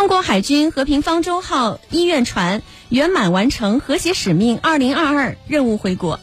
中国海军和平方舟号医院船圆满完成和谐使命2022任务回国。